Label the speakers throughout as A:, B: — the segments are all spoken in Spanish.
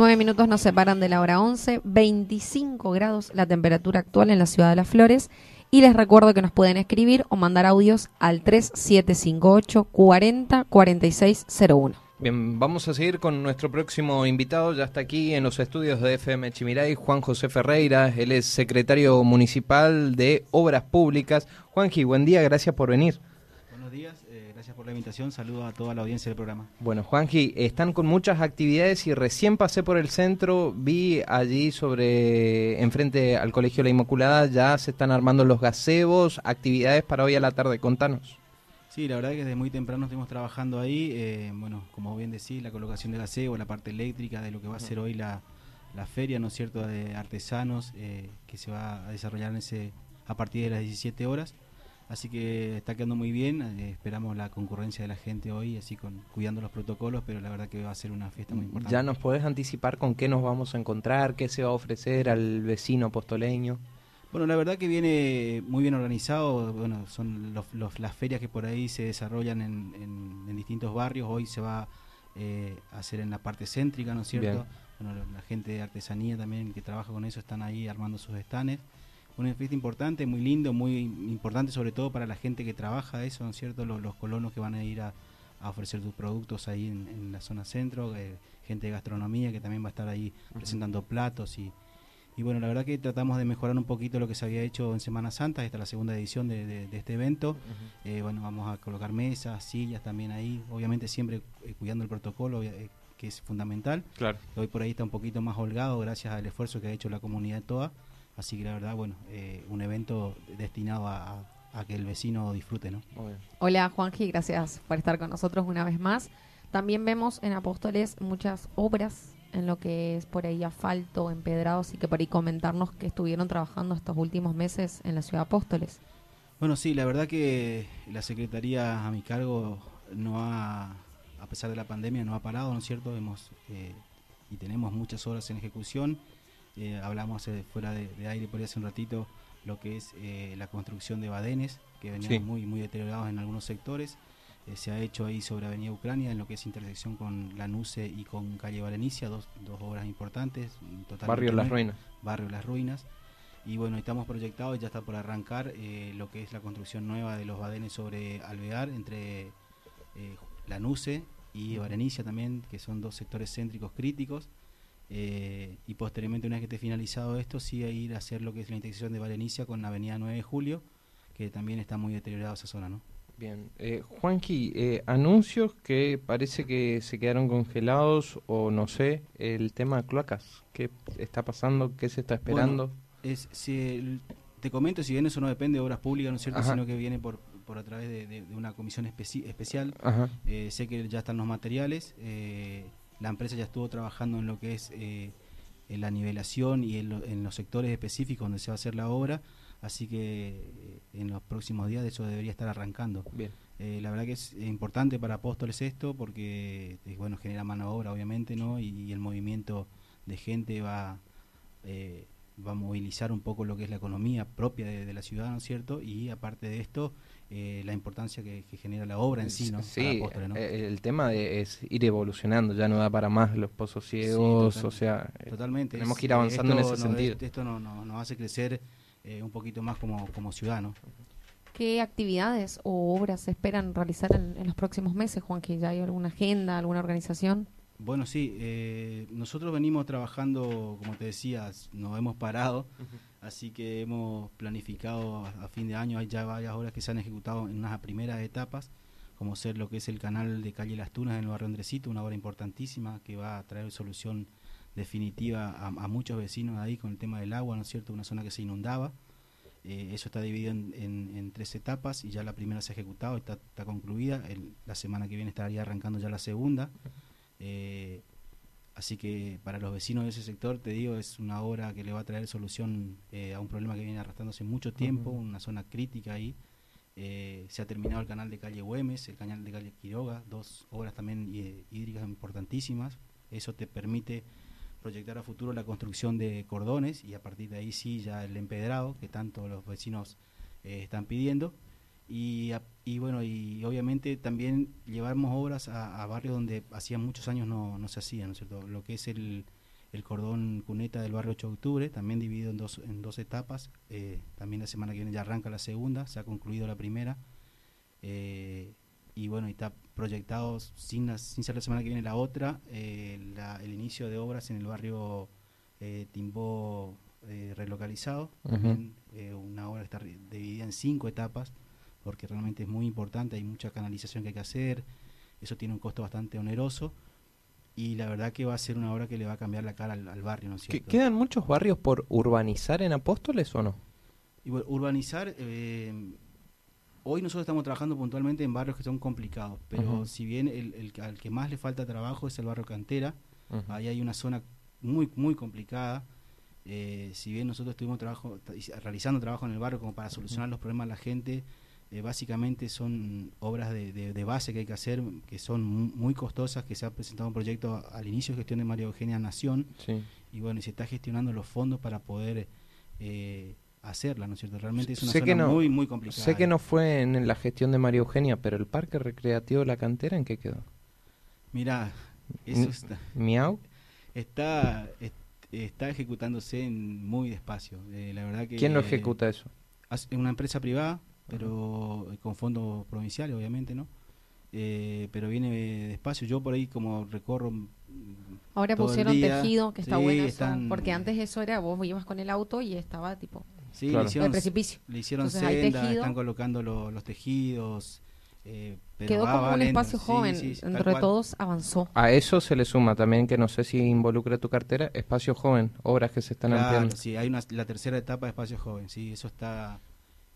A: Nueve minutos nos separan de la hora 11, 25 grados la temperatura actual en la ciudad de Las Flores. Y les recuerdo que nos pueden escribir o mandar audios al 3758 40 4601.
B: Bien, vamos a seguir con nuestro próximo invitado. Ya está aquí en los estudios de FM Chimiray, Juan José Ferreira. Él es secretario municipal de Obras Públicas. Juanji, buen día, gracias por venir.
C: Buenos días, gracias por la invitación. Saludos a toda la audiencia del programa.
B: Bueno, Juanji, están con muchas actividades y recién pasé por el centro, vi allí sobre, enfrente al Colegio La Inmaculada, ya se están armando los gazebos, actividades para hoy a la tarde. Contanos.
C: Sí, la verdad que desde muy temprano estuvimos trabajando ahí. Eh, bueno, como bien decís, la colocación del aseo, la parte eléctrica de lo que va a ser hoy la, feria, ¿no es cierto?, de artesanos eh, que se va a desarrollar en ese, a partir de las 17 horas. Así que está quedando muy bien. Eh, esperamos la concurrencia de la gente hoy, así con cuidando los protocolos, pero la verdad que va a ser una fiesta muy importante.
B: ¿Ya nos podés anticipar con qué nos vamos a encontrar? ¿Qué se va a ofrecer al vecino apostoleño?
C: Bueno, la verdad que viene muy bien organizado. Bueno, son las ferias que por ahí se desarrollan en, distintos barrios. Hoy se va eh, a hacer en la parte céntrica, ¿no es cierto? Bueno, la gente de artesanía también que trabaja con eso están ahí armando sus estanes. Una fiesta importante, muy lindo, muy importante sobre todo para la gente que trabaja eso, ¿no es cierto? Los, colonos que van a ir a, ofrecer sus productos ahí en, la zona centro, eh, gente de gastronomía que también va a estar ahí presentando platos y, y bueno, la verdad que tratamos de mejorar un poquito lo que se había hecho en Semana Santa, esta es la segunda edición de, de, este evento. Eh, bueno, vamos a colocar mesas, sillas también ahí, obviamente siempre eh, cuidando el protocolo, eh, que es fundamental.
B: Claro.
C: Hoy por ahí está un poquito más holgado gracias al esfuerzo que ha hecho la comunidad toda. Así que la verdad, bueno, un evento destinado a, a, que el vecino disfrute, ¿no?
A: Hola Juanji, gracias por estar con nosotros una vez más. También vemos en Apóstoles muchas obras en lo que es por ahí asfalto, empedrados y que por ahí comentarnos que estuvieron trabajando estos últimos meses en la ciudad de Apóstoles.
C: Bueno, sí, la verdad que la Secretaría a mi cargo no ha, a pesar de la pandemia, no ha parado, ¿no es cierto? Hemos, eh, y tenemos muchas horas en ejecución. Eh, hablamos eh, fuera de, aire por ahí hace un ratito lo que es la construcción de badenes, que venían muy, muy deteriorados en algunos sectores. Eh, se ha hecho ahí sobre Avenida Ucrania, en lo que es intersección con la NUCE y con Calle Valenicia, dos, dos obras importantes.
B: Barrio Las Ruinas.
C: Barrio Las Ruinas. Y bueno, estamos proyectados, ya está por arrancar eh, lo que es la construcción nueva de los badenes sobre Alvear, entre eh, la NUCE y Valenicia también, que son dos sectores céntricos críticos. Y posteriormente, una vez que esté finalizado esto, sí a ir a hacer lo que es la intersección de Valenicia con la Avenida 9 de Julio, que también está muy deteriorada esa zona, ¿no?
B: Bien, eh, Juanqui, eh, anuncios que parece que se quedaron congelados o no sé, el tema de cloacas, ¿qué está pasando? ¿Qué se está esperando?
C: es, si te comento, si bien eso no depende de obras públicas, ¿no es cierto?, sino que viene por, por a través de, una comisión especial. Eh, sé que ya están los materiales, eh, la empresa ya estuvo trabajando en lo que es en la nivelación y en, en los sectores específicos donde se va a hacer la obra así que eh, en los próximos días de eso debería estar arrancando.
B: Bien.
C: Eh, la verdad que es importante para Apóstoles esto porque eh, bueno genera mano de obra obviamente no y, el movimiento de gente va va a movilizar un poco lo que es la economía propia de, la ciudad, ¿no es cierto? Y aparte de esto, la importancia que, genera la obra en sí, ¿no?
B: Sí, el tema es ir evolucionando, ya no da para más los pozos ciegos, o sea,
C: totalmente.
B: tenemos que ir avanzando en ese sentido.
C: Esto no, no, nos hace crecer eh, un poquito más como, como ciudadano.
A: ¿Qué actividades o obras se esperan realizar en, los próximos meses, Juan? ¿Que ya hay alguna agenda, alguna organización?
C: Bueno, sí, eh, nosotros venimos trabajando, como te decías, nos hemos parado, así que hemos planificado a, fin de año, hay ya varias obras que se han ejecutado en unas primeras etapas, como ser lo que es el canal de calle Las Tunas en el barrio Andresito, una obra importantísima que va a traer solución definitiva a, muchos vecinos ahí con el tema del agua, ¿no es cierto? Una zona que se inundaba. Eh, eso está dividido en, tres etapas y ya la primera se ha ejecutado, está, está concluida. la semana que viene estaría arrancando ya la segunda. Eh, así que para los vecinos de ese sector, te digo, es una obra que le va a traer solución eh, a un problema que viene arrastrándose mucho tiempo, una zona crítica ahí. se ha terminado el canal de calle Güemes, el canal de calle Quiroga, dos obras también hídricas importantísimas. Eso te permite proyectar a futuro la construcción de cordones y a partir de ahí sí ya el empedrado que tanto los vecinos eh, están pidiendo y, y, bueno y obviamente también llevamos obras a, barrios donde hacía muchos años no, no se hacían ¿no es cierto? lo que es el, el cordón cuneta del barrio 8 de octubre, también dividido en dos, en dos etapas. Eh, también la semana que viene ya arranca la segunda, se ha concluido la primera. Eh, y bueno, está proyectado, sin, sin ser la semana que viene la otra, eh, el inicio de obras en el barrio Timbó relocalizado. También una obra que está dividida en cinco etapas, porque realmente es muy importante, hay mucha canalización que hay que hacer, eso tiene un costo bastante oneroso y la verdad que va a ser una obra que le va a cambiar la cara al, barrio, ¿no es cierto?
B: ¿Quedan muchos barrios por urbanizar en Apóstoles o no?
C: Y urbanizar, eh, hoy nosotros estamos trabajando puntualmente en barrios que son complicados, pero si bien el, al que más le falta trabajo es el barrio Cantera, ahí hay una zona muy, muy complicada. Eh, si bien nosotros estuvimos trabajo, realizando trabajo en el barrio como para solucionar los problemas de la gente, eh, básicamente son obras de, base que hay que hacer, que son muy costosas, que se ha presentado un proyecto al inicio de gestión de María Eugenia Nación, y bueno, y se está gestionando los fondos para poder eh, hacerla, ¿no es cierto? Realmente es una zona muy, muy complicada.
B: Sé que no fue en la gestión de María Eugenia, pero el Parque Recreativo de la Cantera, ¿en qué quedó?
C: Mira, eso está...
B: ¿Miau?
C: Está, está ejecutándose muy despacio. Eh, la verdad que,
B: ¿Quién lo ejecuta eso?
C: Es una empresa privada pero con fondos provinciales, obviamente, ¿no? Eh, pero viene despacio. Yo por ahí como recorro. Mm,
A: Ahora pusieron tejido, que está bueno porque antes eso era, vos ibas con el auto y estaba tipo.
C: Sí, le hicieron, precipicio. Le hicieron senda, están colocando los tejidos. Eh,
A: Quedó como un espacio joven, entre todos avanzó.
B: A eso se le suma también, que no sé si involucra tu cartera, espacio joven, obras que se están
C: claro,
B: ampliando.
C: Sí, hay una, la tercera etapa de espacio joven, sí, eso está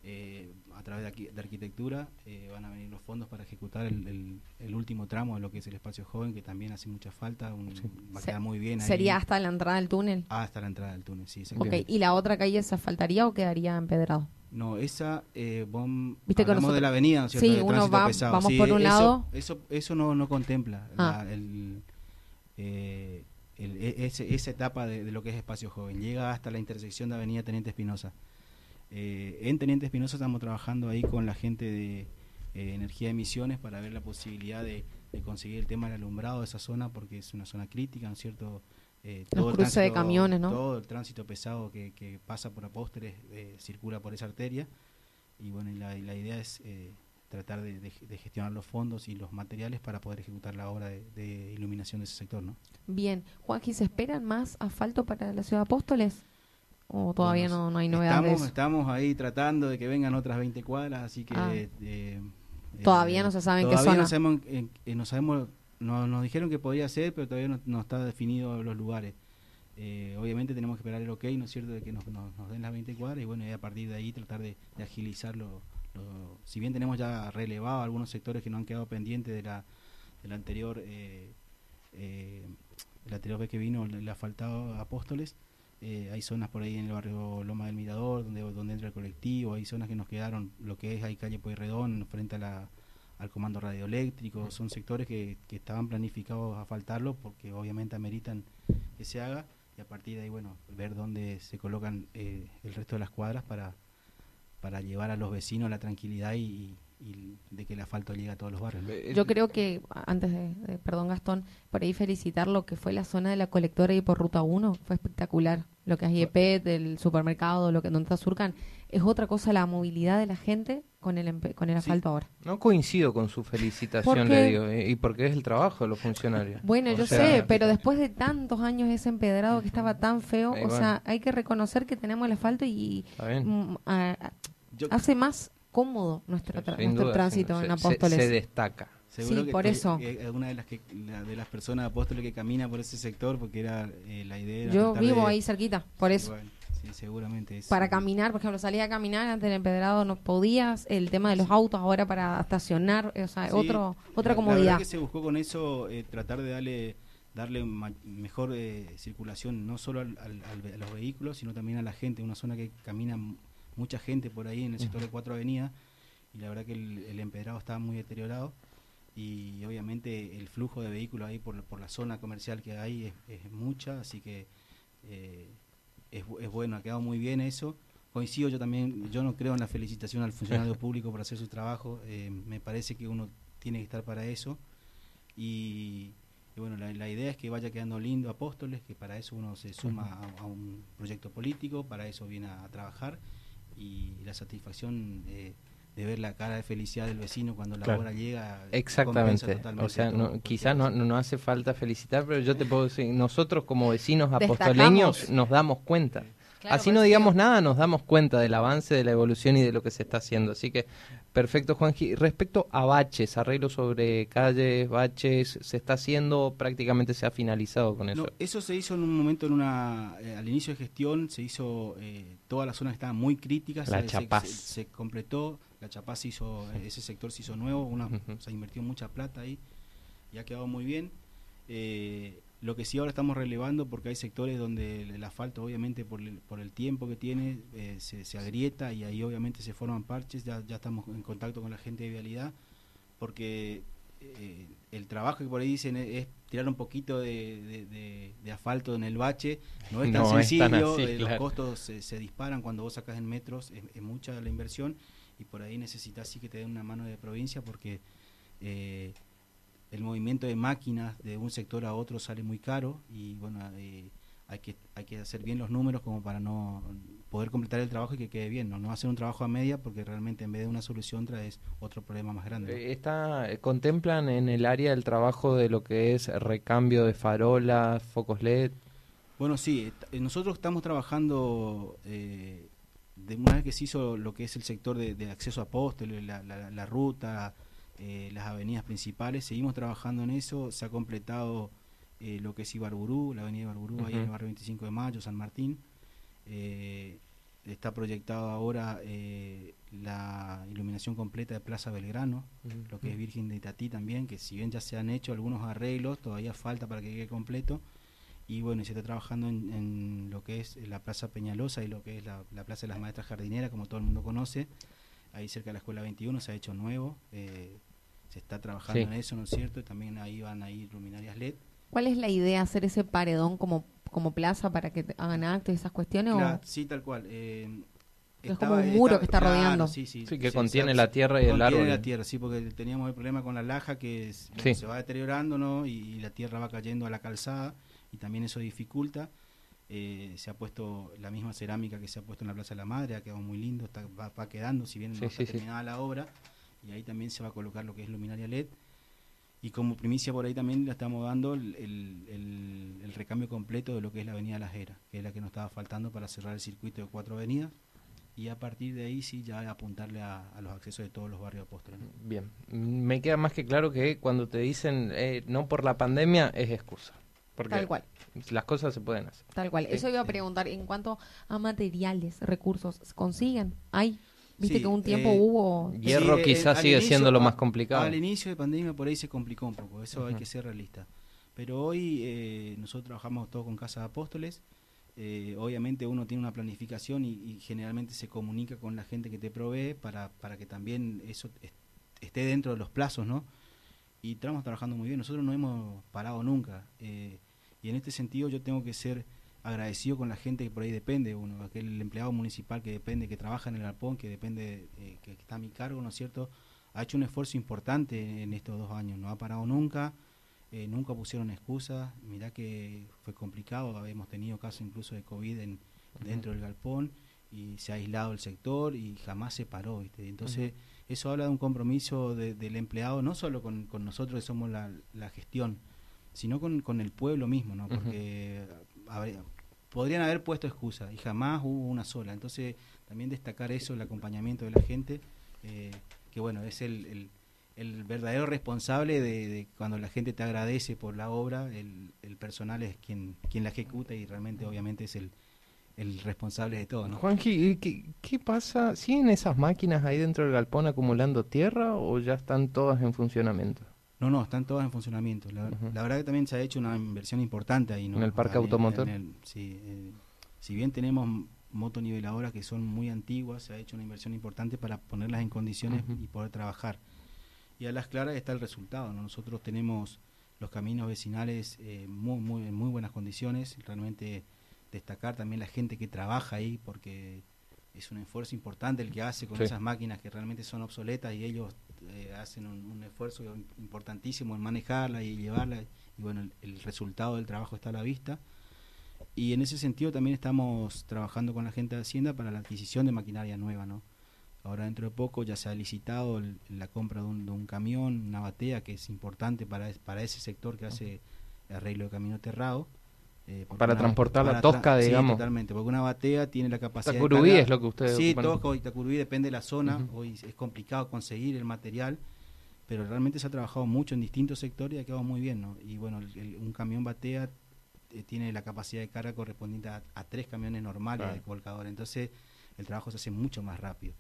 C: eh, a través de, aquí, de arquitectura eh, van a venir los fondos para ejecutar el, el, último tramo de lo que es el espacio joven, que también hace mucha falta, va a quedar muy bien.
A: ¿Sería hasta la entrada del túnel?
C: Ah, hasta la entrada del túnel, sí.
A: Okay. ¿Y la otra calle se faltaría o quedaría empedrado?
C: No, esa, eh, ¿Viste hablamos de la avenida, ¿cierto?
A: Sí, uno va, vamos por un lado.
C: Eso, eso no, no contempla ah. el, eh, e, esa etapa de, de, lo que es espacio joven. Llega hasta la intersección de Avenida Teniente Espinosa. Eh, en Teniente Espinosa estamos trabajando ahí con la gente de eh, Energía de Emisiones para ver la posibilidad de, conseguir el tema del alumbrado de esa zona porque es una zona crítica, ¿no es cierto?
A: Eh, todo el tránsito, de camiones, ¿no?
C: Todo el tránsito pesado que, pasa por Apóstoles circula por esa arteria y bueno, la, idea es tratar de, gestionar los fondos y los materiales para poder ejecutar la obra de, iluminación de ese sector, ¿no?
A: Bien, Joaquín, ¿se esperan más asfalto para la ciudad de Apóstoles? ¿O todavía no, no, hay novedades?
C: Estamos, estamos ahí tratando de que vengan otras 20 cuadras, así que... Ah.
A: Eh, todavía no se sabe en qué zona.
C: No sabemos, no sabemos nos dijeron que podía ser, pero todavía no, está definido los lugares. Eh, obviamente tenemos que esperar el ok, ¿no es cierto?, de que nos, nos, den las 20 cuadras y bueno, y a partir de ahí tratar de, agilizarlo. si bien tenemos ya relevado algunos sectores que no han quedado pendientes de la, de la anterior, eh, eh, la anterior vez que vino, le ha faltado Apóstoles, eh, hay zonas por ahí en el barrio Loma del Mirador, donde, donde entra el colectivo, hay zonas que nos quedaron, lo que es ahí calle Pueyrredón, frente a la, al comando radioeléctrico, son sectores que, que estaban planificados a faltarlo porque obviamente ameritan que se haga y a partir de ahí, bueno, ver dónde se colocan eh, el resto de las cuadras para, para llevar a los vecinos la tranquilidad y, y de que el asfalto llegue a todos los barrios.
A: Yo creo que, antes de, perdón Gastón, por ahí felicitar lo que fue la zona de la colectora y por Ruta 1, fue espectacular. Lo que es IEP, del supermercado, lo que donde está Surcan, es otra cosa la movilidad de la gente con el con el asfalto ahora.
B: No coincido con su felicitación, le digo, y porque es el trabajo de los funcionarios.
A: Bueno, yo sé, pero después de tantos años ese empedrado que estaba tan feo, o sea, hay que reconocer que tenemos el asfalto y mm, hace más cómodo nuestro, nuestro tránsito en Apóstoles.
B: Se, destaca.
A: Sí, por eso.
C: Es una de las, que, de las personas Apóstoles que camina por ese sector porque era eh, la idea.
A: Yo vivo ahí cerquita, por eso.
C: sí, seguramente.
A: para caminar, por ejemplo, salía a caminar antes del empedrado no podías, el tema de los autos ahora para estacionar, o sea, otro, otra comodidad. La verdad
C: que se buscó con eso eh, tratar de darle darle mejor eh, circulación no solo al, a los vehículos, sino también a la gente, una zona que camina mucha gente por ahí en el sector de Cuatro Avenida y la verdad que el, empedrado estaba muy deteriorado y obviamente el flujo de vehículos ahí por, por la zona comercial que hay es, mucha, así que eh, es, es, bueno, ha quedado muy bien eso. Coincido yo también, yo no creo en la felicitación al funcionario público por hacer su trabajo, eh, me parece que uno tiene que estar para eso. Y, Y bueno, la, idea es que vaya quedando lindo Apóstoles, que para eso uno se suma a, un proyecto político, para eso viene a, trabajar. Y la satisfacción eh, de ver la cara de felicidad del vecino cuando la hora llega.
B: Exactamente. O sea, no, quizás no, no, hace falta felicitar, pero yo te puedo decir, nosotros como vecinos apostoleños nos damos cuenta. Así no digamos nada, nos damos cuenta del avance, de la evolución y de lo que se está haciendo. Así que, perfecto, Juanji. Respecto a baches, arreglos sobre calles, baches, ¿se está haciendo? Prácticamente se ha finalizado con eso.
C: eso se hizo en un momento, en una eh, al inicio de gestión, se hizo, eh, todas las zonas estaban muy críticas.
B: La
C: se, Se, completó, la Chapaz se hizo, ese sector se hizo nuevo, una, se invirtió mucha plata ahí y ha quedado muy bien. Eh, lo que sí ahora estamos relevando porque hay sectores donde el asfalto obviamente por el, por el tiempo que tiene eh, se, se, agrieta y ahí obviamente se forman parches, ya, ya estamos en contacto con la gente de vialidad porque eh, el trabajo que por ahí dicen es, tirar un poquito de, asfalto en el bache, no es tan sencillo, los costos se, disparan cuando vos sacas en metros, es, mucha la inversión y por ahí necesitas sí que te den una mano de provincia porque el movimiento de máquinas de un sector a otro sale muy caro y bueno, eh, hay, que, hay que hacer bien los números como para no poder completar el trabajo y que quede bien, no, no hacer un trabajo a media porque realmente en vez de una solución traes otro problema más grande.
B: Eh, está, eh, ¿Contemplan en el área del trabajo de lo que es recambio de farolas, focos LED?
C: Bueno, sí, nosotros estamos trabajando de una vez que se hizo lo que es el sector de, acceso a la, la, la ruta, eh, las avenidas principales. Seguimos trabajando en eso. Se ha completado eh, lo que es Ibarburú, la avenida Ibarburú, ahí en el barrio 25 de Mayo, San Martín. Eh, está proyectado ahora la iluminación completa de Plaza Belgrano, lo que es Virgen de Itatí también, que si bien ya se han hecho algunos arreglos, todavía falta para que quede completo. Y bueno, se está trabajando en, lo que es la Plaza Peñalosa y lo que es la, Plaza de las Maestras Jardineras, como todo el mundo conoce ahí cerca de la Escuela 21 se ha hecho nuevo, eh, se está trabajando en eso, ¿no es cierto? También ahí van a ir luminarias LED.
A: ¿Cuál es la idea, hacer ese paredón como, como plaza para que hagan actos y esas cuestiones?
C: Sí, tal cual. Eh,
A: es como un muro que está rodeando.
B: Sí, sí, sí que contiene la tierra y el árbol. Contiene
C: la tierra, sí, porque teníamos el problema con la laja que se va deteriorando, ¿no? Y, la tierra va cayendo a la calzada y también eso dificulta. Eh, se ha puesto la misma cerámica que se ha puesto en la Plaza de la Madre, ha quedado muy lindo, está, va, quedando, si bien no está terminada la obra, y ahí también se va a colocar lo que es luminaria LED. Y como primicia por ahí también le estamos dando el, el, recambio completo de lo que es la Avenida La Jera, que es la que nos estaba faltando para cerrar el circuito de cuatro avenidas. Y a partir de ahí sí ya apuntarle a, los accesos de todos los barrios apóstoles.
B: Bien, me queda más que claro que cuando te dicen eh, no por la pandemia es excusa. Tal cual. Las cosas se pueden hacer.
A: Tal cual. Eso iba a preguntar. En cuanto a materiales, recursos, ¿se consiguen? ¿Hay? Viste que un tiempo eh, hubo...
B: Hierro quizás sigue siendo lo más complicado.
C: Al inicio de pandemia por ahí se complicó un poco, eso hay que ser realista. Pero hoy eh, nosotros trabajamos todo con Casa de Apóstoles. Eh, obviamente uno tiene una planificación y, y, generalmente se comunica con la gente que te provee para, para que también eso esté dentro de los plazos, ¿no? y estamos trabajando muy bien. Nosotros no hemos parado nunca. Eh, y en este sentido yo tengo que ser agradecido con la gente que por ahí depende, uno, aquel empleado municipal que depende, que trabaja en el arpón, que depende, eh, que está a mi cargo, ¿no es cierto? Ha hecho un esfuerzo importante en estos dos años, no ha parado nunca, eh, nunca pusieron excusas, mirá que fue complicado, habíamos tenido casos incluso de COVID en, dentro del galpón y se ha aislado el sector y jamás se paró, ¿viste? Entonces eso habla de un compromiso del empleado, no solo con, nosotros que somos la, gestión, sino con, el pueblo mismo, ¿no? Porque podrían haber puesto excusa y jamás hubo una sola. Entonces, también destacar eso, el acompañamiento de la gente, eh, que bueno, es el, el, verdadero responsable de, cuando la gente te agradece por la obra, el, el personal es quien, quien la ejecuta y realmente obviamente es el, el responsable de todo, ¿no?
B: Juanji, ¿qué, ¿qué pasa? ¿Siguen esas máquinas ahí dentro del galpón acumulando tierra o ya están todas en funcionamiento?
C: No, no, están todas en funcionamiento. La, verdad que también se ha hecho una inversión importante ahí, ¿no?
B: En el parque automotor.
C: sí, eh, si bien tenemos motoniveladoras que son muy antiguas, se ha hecho una inversión importante para ponerlas en condiciones y poder trabajar. Y a las claras está el resultado. Nosotros tenemos los caminos vecinales eh, muy, muy, en muy buenas condiciones. Realmente destacar también la gente que trabaja ahí, porque es un esfuerzo importante el que hace con esas máquinas que realmente son obsoletas y ellos eh, hacen un, esfuerzo importantísimo en manejarla y llevarla y bueno, el, el resultado del trabajo está a la vista. Y en ese sentido también estamos trabajando con la gente de Hacienda para la adquisición de maquinaria nueva, ¿no? Ahora dentro de poco ya se ha licitado el- la compra de un, de un camión, una batea, que es importante para, para ese sector que hace arreglo de camino aterrado. Eh,
B: Para transportar la tosca,
C: sí,
B: digamos.
C: totalmente, porque una batea tiene la capacidad de
B: Tacurubí
C: cargar-
B: es lo que ustedes
C: Sí,
B: ocupan.
C: Tosca y Tacurubí depende de la zona, hoy es complicado conseguir el material, pero realmente se ha trabajado mucho en distintos sectores y ha quedado muy bien, ¿no? Y bueno, el- el- un camión batea eh, tiene la capacidad de carga correspondiente a, a tres camiones normales
B: Claro.
C: de volcador, entonces el trabajo se hace mucho más rápido.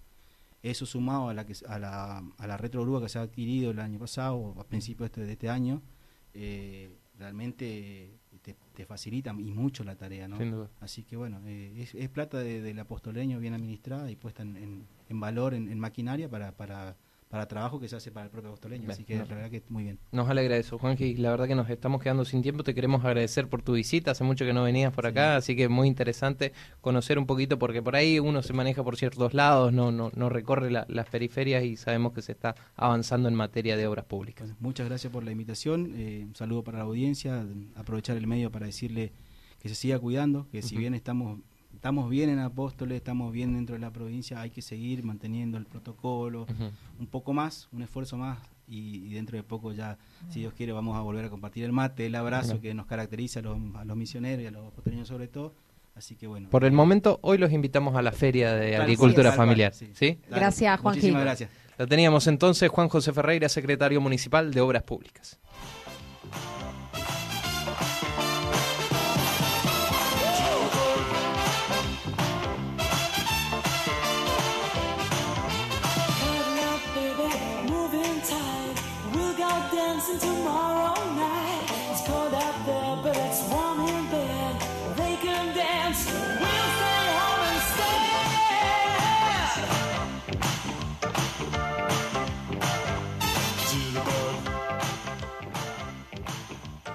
C: Eso sumado a la, que, a la, a la retrogrúa que se ha adquirido el año pasado, o a principios de este, de este año, eh, realmente te, te facilita y mucho la tarea, ¿no?
B: Sin duda.
C: Así que bueno, eh, es, es plata de- del apostoleño bien administrada y puesta en, en- en valor, en, en maquinaria para, para, para trabajo que se hace para el propio apostoleño.
B: Bien,
C: Así que
B: no.
C: la verdad que muy bien.
B: Nos alegra eso, Juanji. La verdad que nos estamos quedando sin tiempo. Te queremos agradecer por tu visita. Hace mucho que no venías por
C: Sí.
B: acá, así que muy interesante conocer un poquito, porque por ahí uno se maneja por ciertos lados, no, no, no recorre la- las periferias y sabemos que se está avanzando en materia de obras públicas.
C: Bueno, muchas gracias por la invitación. eh, un saludo para la audiencia. Aprovechar el medio para decirle que se siga cuidando, que si bien estamos estamos bien en Apóstoles, estamos bien dentro de la provincia, hay que seguir manteniendo el protocolo, un poco más, un esfuerzo más y, y dentro de poco ya, si Dios quiere, vamos a volver a compartir el mate, el abrazo que nos caracteriza a los, a los misioneros y a los apóstoles sobre todo. Así que bueno.
B: Por el momento, hoy los invitamos a la Feria de Agricultura
C: tal
B: Familiar.
C: cual, sí.
B: ¿Sí?
C: Dale.
A: Gracias, Juanji.
C: Muchísimas gracias.
B: Lo teníamos entonces Juan José Ferreira, secretario municipal de Obras Públicas.